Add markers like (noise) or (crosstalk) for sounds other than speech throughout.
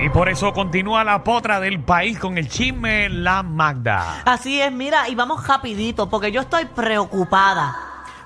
Y por eso continúa la potra del país con el chisme La Magda. Así es, mira, y vamos rapidito, porque yo estoy preocupada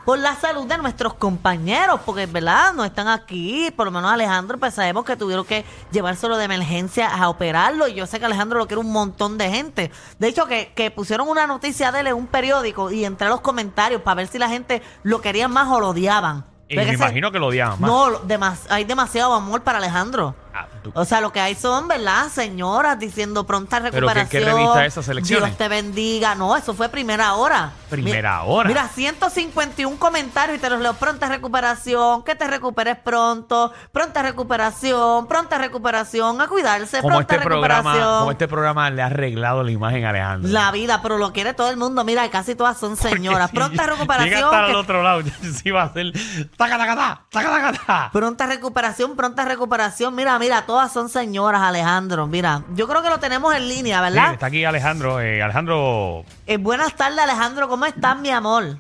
por la salud de nuestros compañeros, porque, ¿verdad? No están aquí, por lo menos Alejandro, pues sabemos que tuvieron que llevárselo de emergencia a operarlo, y yo sé que Alejandro lo quiere un montón de gente. De hecho, que, que pusieron una noticia de él en un periódico y entré a los comentarios para ver si la gente lo quería más o lo odiaban. Y me imagino que lo odiaban más. No, demas- hay demasiado amor para Alejandro. Ah, O sea, lo que hay son, ¿verdad? Señoras diciendo pronta ¿Pero qué- recuperación. qué revista es esa, Selecciones? Dios te bendiga. No, eso fue primera hora. Primera Mi- hora. Mira, 151 comentarios y te los leo. Pronta recuperación, que te recuperes pronto. Pronta recuperación, pronta recuperación. A cuidarse, como pronta este programa, recuperación. como este programa le ha arreglado la imagen a Alejandro. La vida, pero lo quiere todo el mundo. Mira, casi todas son señoras. Pronta Llega recuperación. hasta que- el otro lado. (laughs) Sí va a ser. ¡Tacatacatá! ¡Tacatacatá! Pronta recuperación, pronta recuperación. Mira, mira, todas son señoras, Alejandro. Mira, yo creo que lo tenemos en línea, Sí, ¿verdad? está aquí Alejandro. eh, Alejandro, Eh, buenas tardes, Alejandro. ¿Cómo estás, mi amor?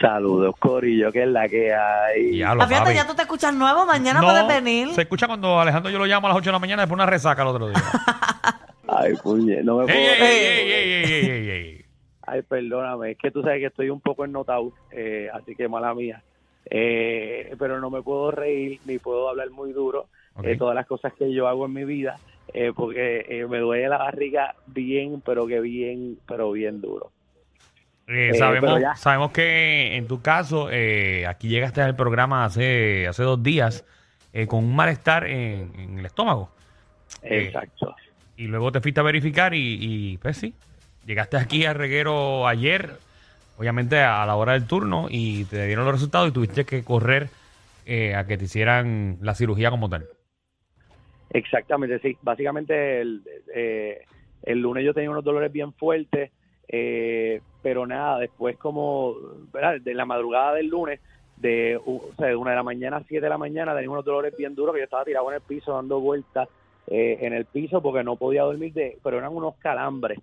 Saludos, Corillo, que es la que hay. ya lo Ah, fíjate, ya tú te escuchas nuevo. Mañana No, puedes venir. Se escucha cuando Alejandro yo lo llamo a las 8 de la mañana después de una resaca el otro día. (laughs) Ay, puñe, no me puedo. ¡Ey, ey, reír. ey, ey, ey, ey, ey, ey! Ay, perdóname, es que tú sabes que estoy un poco ennotado, eh, así que mala mía. Eh, pero no me puedo reír ni puedo hablar muy duro Ok. de todas las cosas que yo hago en mi vida, eh, porque eh, me duele la barriga bien, pero que bien, pero bien duro. Eh, Eh, sabemos, sabemos que en tu caso, eh, aquí llegaste al programa hace, hace dos días eh, con un malestar en, en el estómago. Eh, Exacto. Y luego te fuiste a verificar y, y, pues sí, llegaste aquí al reguero ayer, obviamente a la hora del turno, y te dieron los resultados y tuviste que correr eh, a que te hicieran la cirugía como tal. Exactamente, sí. Básicamente el, eh, el lunes yo tenía unos dolores bien fuertes, eh, pero nada, después como, ¿verdad? De la madrugada del lunes, de, o de una de la mañana a siete de la mañana, tenía unos dolores bien duros que yo estaba tirado en el piso dando vueltas eh, en el piso porque no podía dormir, de, pero eran unos calambres.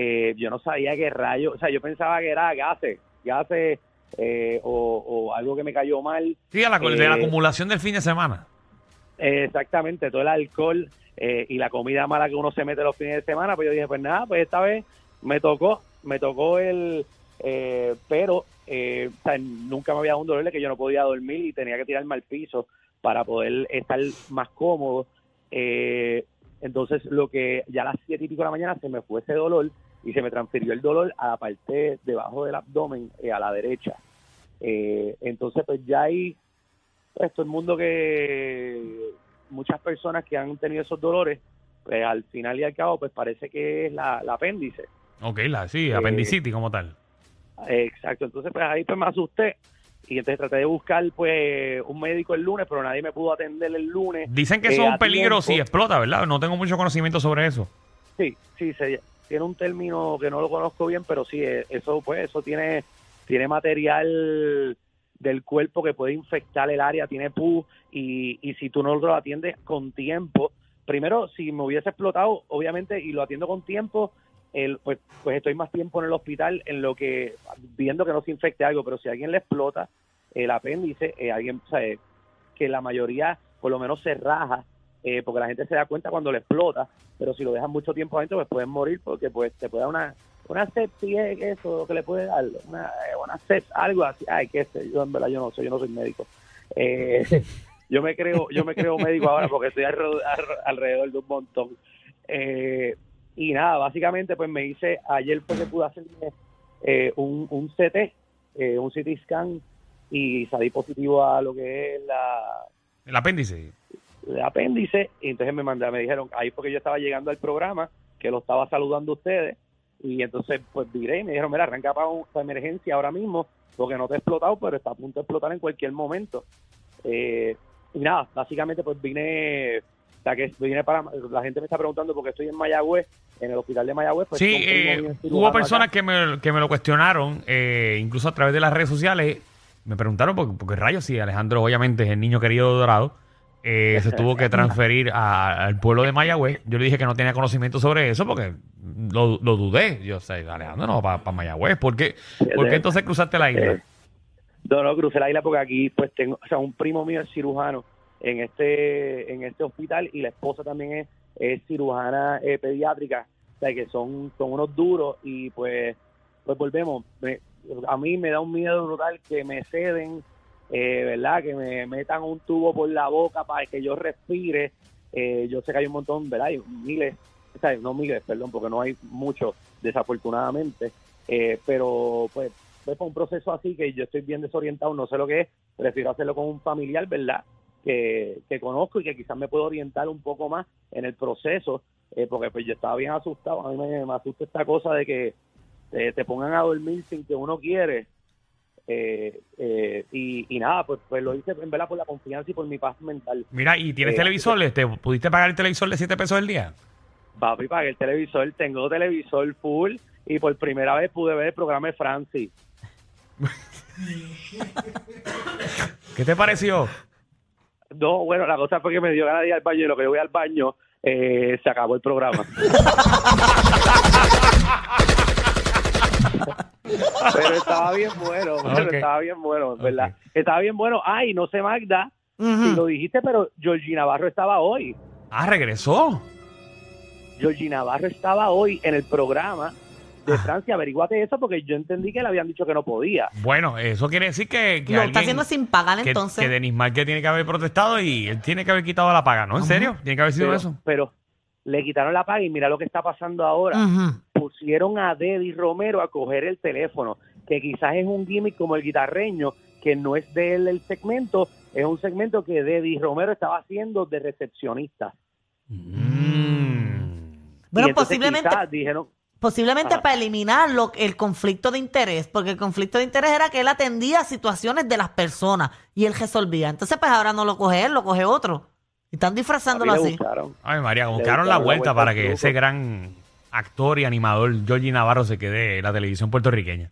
Eh, yo no sabía qué rayo, o sea, yo pensaba que era gases, gases eh, o, o algo que me cayó mal. Sí, a la, de la Eh, acumulación del fin de semana. Exactamente, todo el alcohol eh, y la comida mala que uno se mete los fines de semana, pues yo dije, pues nada, pues esta vez me tocó, me tocó el, eh, pero eh, o sea, nunca me había dado un dolor de que yo no podía dormir y tenía que tirarme al piso para poder estar más cómodo. Eh, entonces, lo que ya a las siete y pico de la mañana se me fue ese dolor y se me transfirió el dolor a la parte debajo del abdomen, eh, a la derecha. Eh, entonces, pues ya ahí pues todo el mundo que muchas personas que han tenido esos dolores pues al final y al cabo pues parece que es la, la apéndice Ok, la, sí, eh, apendicitis como tal. Eh, exacto entonces pues ahí pues me asusté y entonces traté de buscar pues un médico el lunes pero nadie me pudo atender el lunes Dicen que eh, eso es a un peligro si explota, ¿verdad? No tengo mucho conocimiento sobre eso. sí sí se, tiene un término que no lo conozco bien pero sí eh, eso pues eso tiene tiene material del cuerpo que puede infectar el área, tiene pus y, y si tú no lo atiendes con tiempo, primero si me hubiese explotado, obviamente, y lo atiendo con tiempo, el, pues, pues estoy más tiempo en el hospital en lo que viendo que no se infecte algo, pero si alguien le explota el apéndice, eh, alguien, sea, eh, que la mayoría por lo menos se raja, eh, porque la gente se da cuenta cuando le explota, pero si lo dejan mucho tiempo adentro, pues pueden morir porque pues te puede dar una una sepsis es eso que le puede dar una, eh, una sepsis, algo así ay qué sé yo en verdad yo no sé yo no soy médico eh, (laughs) yo me creo yo me creo médico ahora porque estoy alrededor, alrededor de un montón Eh, y nada básicamente pues me hice ayer fue que pude hacerme eh, un, un CT eh, un CT scan y salí positivo a lo que es la El apéndice. De apéndice y entonces me mandaron, me dijeron, ahí porque yo estaba llegando al programa, que lo estaba saludando a ustedes y entonces pues viré y me dijeron, mira, arranca para una emergencia ahora mismo porque no te ha explotado, pero está a punto de explotar en cualquier momento. Eh, y nada, básicamente pues vine, que vine para, la gente me está preguntando porque estoy en Mayagüez, en el hospital de Mayagüez. Pues, Sí, eh, hubo personas acá. que me, que me lo cuestionaron, eh, incluso a través de las redes sociales. Me preguntaron, porque, porque rayos, sí, Alejandro obviamente es el niño querido Dorado. Eh, se tuvo que (laughs) transferir a- al pueblo de Mayagüez. Yo le dije que no tenía conocimiento sobre eso porque lo, lo dudé. Yo sé, Alejandro, no, para Mayagüez. ¿Por qué, ¿Por qué entonces cruzaste la isla? Eh, no, no, crucé la isla porque aquí pues tengo, o sea, un primo mío es cirujano en este en este hospital y la esposa también es, es cirujana eh, pediátrica, o sea que son, son unos duros y pues pues volvemos, me- a mí me da un miedo brutal que me ceden, eh, ¿verdad? Que me metan un tubo por la boca para que yo respire. Eh, yo sé que hay un montón, ¿verdad? Hay miles, no miles, perdón, porque no hay muchos, desafortunadamente. Eh, pero pues fue por un proceso así que yo estoy bien desorientado, no sé lo que es, prefiero hacerlo con un familiar, ¿verdad? Que, que conozco y que quizás me puedo orientar un poco más en el proceso, eh, porque pues yo estaba bien asustado, a mí me, me asusta esta cosa de que te, te pongan a dormir sin que uno quiere. Eh, eh, y, y nada, pues, pues lo hice en verdad por la confianza y por mi paz mental. Mira, ¿y tienes Eh, televisor? Este, ¿Pudiste pagar el televisor de 7 pesos al día? Papi, pagué el televisor, tengo televisor full y por primera vez pude ver el programa de Francis. (laughs) ¿Qué te pareció? No, bueno, la cosa fue que me dio ganas de ir al baño y lo que yo voy al baño, eh, se acabó el programa. (laughs) pero estaba bien bueno, pero estaba bien bueno, ¿verdad? Estaba bien bueno. Ay, no sé, Magda, si lo dijiste, pero Georgie Navarro estaba hoy. Ah, regresó. Georgie Navarro estaba hoy en el programa de Ah. Francia. Averíguate eso porque yo entendí que le habían dicho que no podía. Bueno, eso quiere decir que, que Lo alguien- está haciendo sin pagar que, entonces. que Denis Márquez tiene que haber protestado y él tiene que haber quitado la paga, ¿no? ¿En serio? Tiene que haber sido Pero, eso. pero le quitaron la paga y mira lo que está pasando ahora. Ujú. Pusieron a Deddy Romero a coger el teléfono, que quizás es un gimmick como el guitarreño, que no es de él el segmento, es un segmento que Deddy Romero estaba haciendo de recepcionista. Mm. Bueno, posiblemente, dijeron, posiblemente Ajá. para eliminar lo- el conflicto de interés, porque el conflicto de interés era que él atendía situaciones de las personas y él resolvía. Entonces, pues ahora no lo coge él, lo coge otro. Y están disfrazándolo así. buscaron. Ay, María, buscaron la buscaron la vuelta para que ese gran actor y animador Georgie Navarro se quede en la televisión puertorriqueña.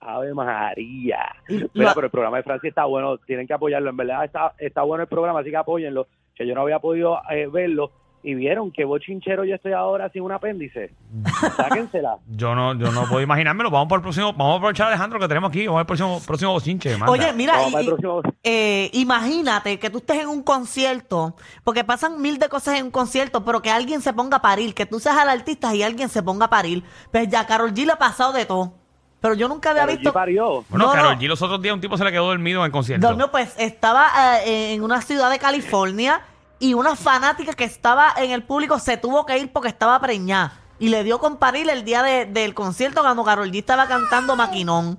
Ave María. Mira, pero el programa de Francia está bueno, tienen que apoyarlo. En verdad está, está bueno el programa, así que apóyenlo. Que yo no había podido eh, verlo y vieron que bochinchero yo estoy ahora sin un apéndice. (laughs) Sáquensela. Yo no, yo no puedo imaginármelo. Vamos por el próximo, vamos a aprovechar a Alejandro que tenemos aquí. Vamos al próximo, próximo bochinche. manda. Oye, mira, y- próximo. eh, imagínate que tú estés en un concierto, porque pasan mil de cosas en un concierto, pero que alguien se ponga a parir, que tú seas el artista y alguien se ponga a parir. Pues ya Carol G le ha pasado de todo. Pero yo nunca había Karol G visto. parió. Bueno, No, Karol no. G los otros días un tipo se le quedó dormido en el concierto. Dormió, pues estaba eh, en una ciudad de California y una fanática que estaba en el público se tuvo que ir porque estaba preñada. Y le dio con parir el día de- del concierto cuando Carol G estaba cantando Maquinón.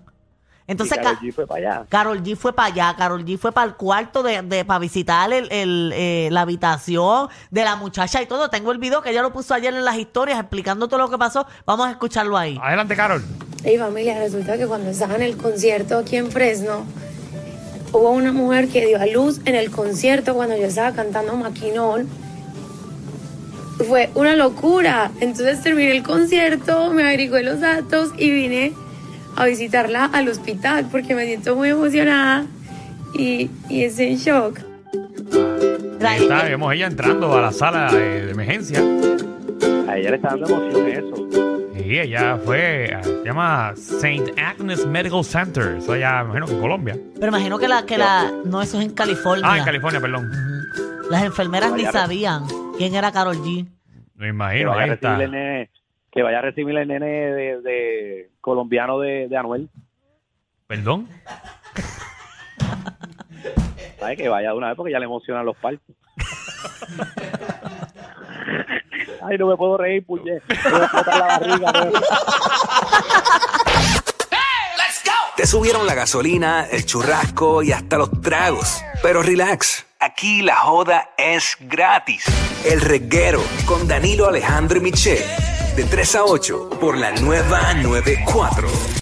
Entonces, y Karol Ca- G fue para allá. Carol G fue para allá, Carol G fue para el cuarto de, de para visitar el, el, eh, la habitación de la muchacha y todo. Tengo el video que ella lo puso ayer en las historias explicando todo lo que pasó. Vamos a escucharlo ahí. Adelante, Carol. Hey familia, resulta que cuando estaba en el concierto aquí en Fresno, hubo una mujer que dio a luz en el concierto cuando yo estaba cantando Maquinón. Fue una locura. Entonces terminé el concierto, me averigué los datos y vine a visitarla al hospital porque me siento muy emocionada y, y estoy en shock. Ahí está, vemos ella entrando a la sala de emergencia. A ella le está dando emoción eso. Ella fue, eh, se llama St. Agnes Medical Center. Eso allá, imagino que en Colombia. Pero imagino que la, que la, no, eso es en California. Ah, en California, perdón. Las enfermeras ni sabían quién era Carol G. Me imagino, vaya, a ahí está. recibir el nene, que vaya a recibir el nene de, de colombiano de, de Anuel. Perdón. ¿Sabes? Que vaya de una vez porque ya le emocionan los partos. (laughs) Ay, no me puedo reír, puñet. Me voy a explotar la barriga. no. Te subieron la gasolina, el churrasco y hasta los tragos. Pero relax, aquí la joda es gratis. El reguero con Danilo Alejandro y Michel. De 3 a 8 por la nueva 94.